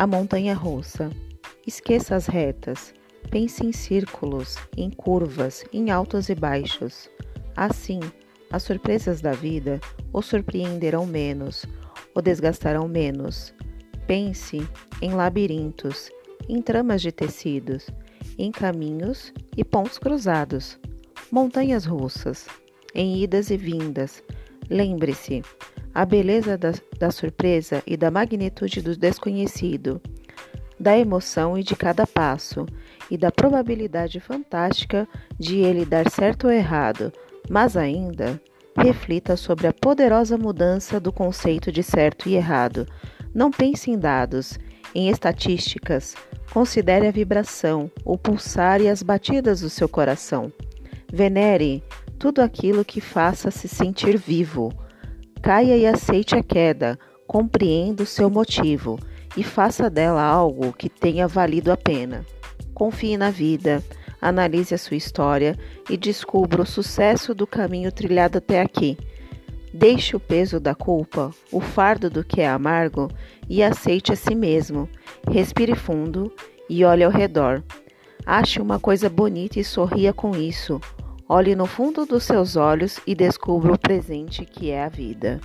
A montanha russa. Esqueça as retas. Pense em círculos, em curvas, em altos e baixos. Assim, as surpresas da vida o surpreenderão menos, o desgastarão menos. Pense em labirintos, em tramas de tecidos, em caminhos e pontos cruzados, montanhas russas, em idas e vindas. Lembre-se, a beleza da, da surpresa e da magnitude do desconhecido, da emoção e de cada passo, e da probabilidade fantástica de ele dar certo ou errado, mas ainda reflita sobre a poderosa mudança do conceito de certo e errado. Não pense em dados, em estatísticas, considere a vibração, o pulsar e as batidas do seu coração. Venere tudo aquilo que faça se sentir vivo. Caia e aceite a queda, compreenda o seu motivo e faça dela algo que tenha valido a pena. Confie na vida, analise a sua história e descubra o sucesso do caminho trilhado até aqui. Deixe o peso da culpa, o fardo do que é amargo e aceite a si mesmo. Respire fundo e olhe ao redor. Ache uma coisa bonita e sorria com isso. Olhe no fundo dos seus olhos e descubra o presente que é a vida.